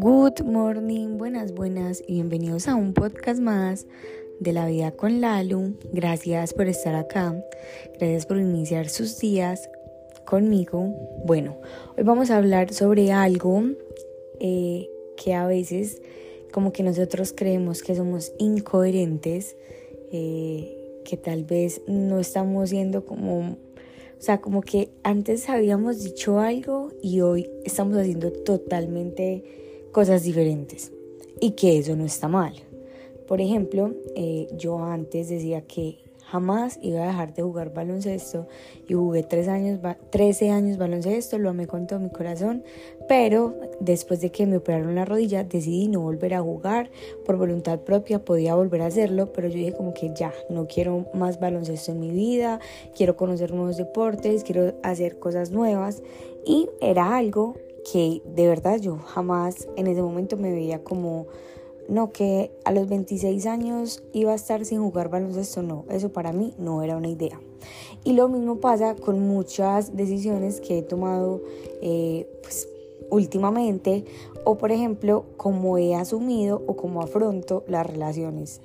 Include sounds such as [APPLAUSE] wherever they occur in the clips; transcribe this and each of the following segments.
Good morning, buenas, buenas y bienvenidos a un podcast más de la vida con Lalu. Gracias por estar acá, gracias por iniciar sus días conmigo. Bueno, hoy vamos a hablar sobre algo eh, que a veces como que nosotros creemos que somos incoherentes, eh, que tal vez no estamos siendo como o sea, como que antes habíamos dicho algo y hoy estamos haciendo totalmente cosas diferentes y que eso no está mal. Por ejemplo, eh, yo antes decía que jamás iba a dejar de jugar baloncesto. Y jugué tres años, 13 años baloncesto, lo amé con todo mi corazón, pero después de que me operaron la rodilla decidí no volver a jugar. Por voluntad propia, podía volver a hacerlo, pero yo dije como que ya, no quiero más baloncesto en mi vida, quiero conocer nuevos deportes, quiero hacer cosas nuevas. Y era algo que de verdad yo jamás en ese momento me veía como, no, que a los 26 años iba a estar sin jugar baloncesto, no, eso para mí no era una idea. Y lo mismo pasa con muchas decisiones que he tomado eh, pues, últimamente o por ejemplo cómo he asumido o cómo afronto las relaciones.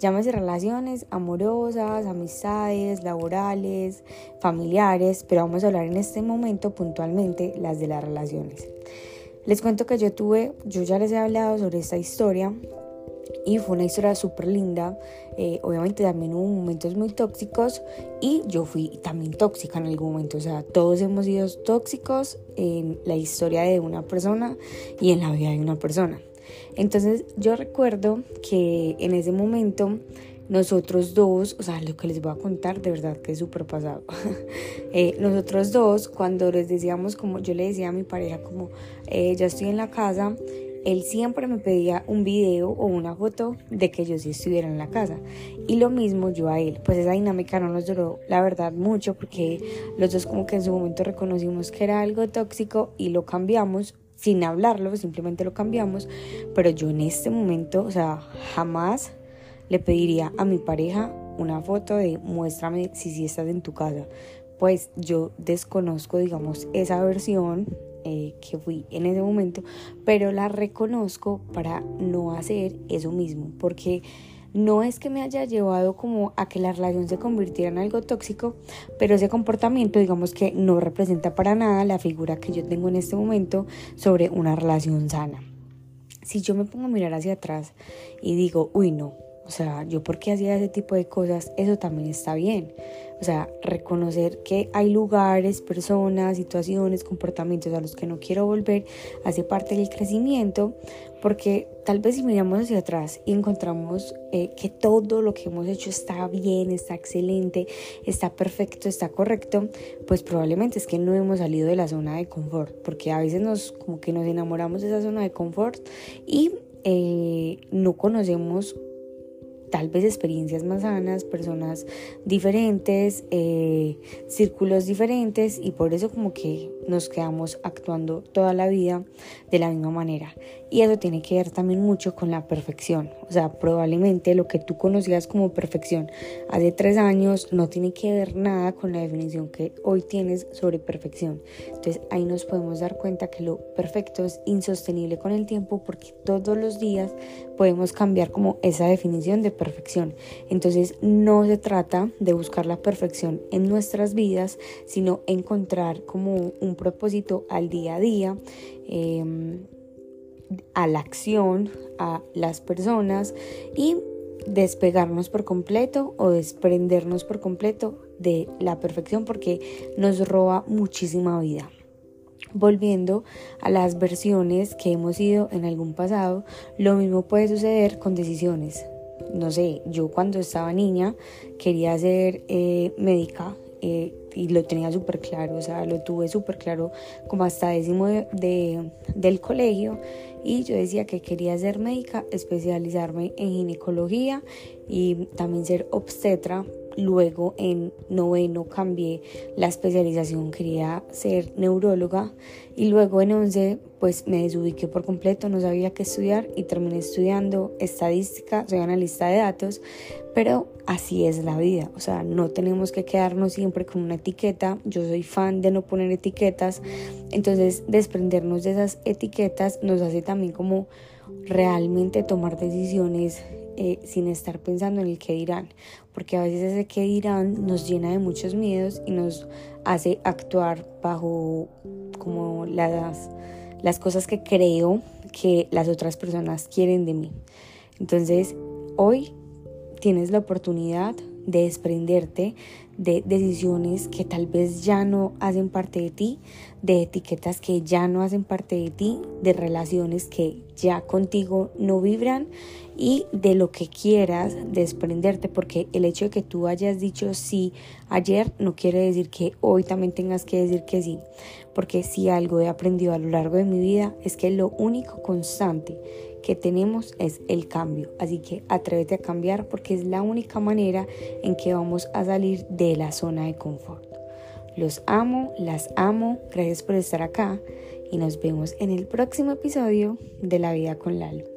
Llámese relaciones amorosas, amistades, laborales, familiares, pero vamos a hablar en este momento puntualmente las de las relaciones. Les cuento que yo tuve, yo ya les he hablado sobre esta historia y fue una historia súper linda. Eh, obviamente también hubo momentos muy tóxicos y yo fui también tóxica en algún momento. O sea, todos hemos sido tóxicos en la historia de una persona y en la vida de una persona. Entonces yo recuerdo que en ese momento nosotros dos, o sea, lo que les voy a contar de verdad que es súper pasado. [LAUGHS] Eh, nosotros dos, cuando les decíamos como, yo le decía a mi pareja como, eh, ya estoy en la casa, él siempre me pedía un video o una foto de que yo sí estuviera en la casa. Y lo mismo yo a él. Pues esa dinámica no nos duró, la verdad, mucho porque los dos como que en su momento reconocimos que era algo tóxico y lo cambiamos sin hablarlo, simplemente lo cambiamos, pero yo en este momento, o sea, jamás le pediría a mi pareja una foto de muéstrame si sí estás en tu casa. Pues yo desconozco, digamos, esa versión eh, que fui en ese momento, pero la reconozco para no hacer eso mismo, porque no es que me haya llevado como a que la relación se convirtiera en algo tóxico, pero ese comportamiento digamos que no representa para nada la figura que yo tengo en este momento sobre una relación sana. Si yo me pongo a mirar hacia atrás y digo, uy no, o sea, yo porque hacía ese tipo de cosas, eso también está bien. O sea, reconocer que hay lugares, personas, situaciones, comportamientos a los que no quiero volver hace parte del crecimiento, porque tal vez si miramos hacia atrás y encontramos eh, que todo lo que hemos hecho está bien, está excelente, está perfecto, está correcto, pues probablemente es que no hemos salido de la zona de confort, porque a veces nos como que nos enamoramos de esa zona de confort y eh, no conocemos tal vez experiencias más sanas, personas diferentes, eh, círculos diferentes y por eso como que nos quedamos actuando toda la vida de la misma manera. Y eso tiene que ver también mucho con la perfección. O sea, probablemente lo que tú conocías como perfección hace tres años no tiene que ver nada con la definición que hoy tienes sobre perfección. Entonces ahí nos podemos dar cuenta que lo perfecto es insostenible con el tiempo porque todos los días podemos cambiar como esa definición de perfección. Entonces no se trata de buscar la perfección en nuestras vidas, sino encontrar como un propósito al día a día. Em, a la acción, a las personas y despegarnos por completo o desprendernos por completo de la perfección porque nos roba muchísima vida. Volviendo a las versiones que hemos ido en algún pasado, lo mismo puede suceder con decisiones. No sé, yo cuando estaba niña quería ser eh, médica eh, y lo tenía súper claro, o sea, lo tuve súper claro como hasta décimo de, del colegio y yo decía que quería ser médica, especializarme en ginecología y también ser obstetra luego en noveno cambié la especialización, quería ser neuróloga. Y luego en once pues me desubiqué por completo, no sabía qué estudiar y terminé estudiando estadística, soy analista de datos, pero así es la vida, o sea, no tenemos que quedarnos siempre con una etiqueta, yo soy fan de no poner etiquetas, entonces desprendernos de esas etiquetas nos hace también como realmente tomar decisiones eh, sin estar pensando en el que dirán, porque a veces ese que dirán nos llena de muchos miedos y nos hace actuar bajo como las, las cosas que creo que las otras personas quieren de mí. Entonces, hoy tienes la oportunidad de desprenderte de decisiones que tal vez ya no hacen parte de ti, de etiquetas que ya no hacen parte de ti, de relaciones que ya contigo no vibran y de lo que quieras desprenderte, porque el hecho de que tú hayas dicho sí ayer no quiere decir que hoy también tengas que decir que sí, porque si algo he aprendido a lo largo de mi vida es que lo único constante que tenemos es el cambio. Así que atrévete a cambiar porque es la única manera en que vamos a salir de la zona de confort. Los amo, las amo, gracias por estar acá y nos vemos en el próximo episodio de La vida con Lalo.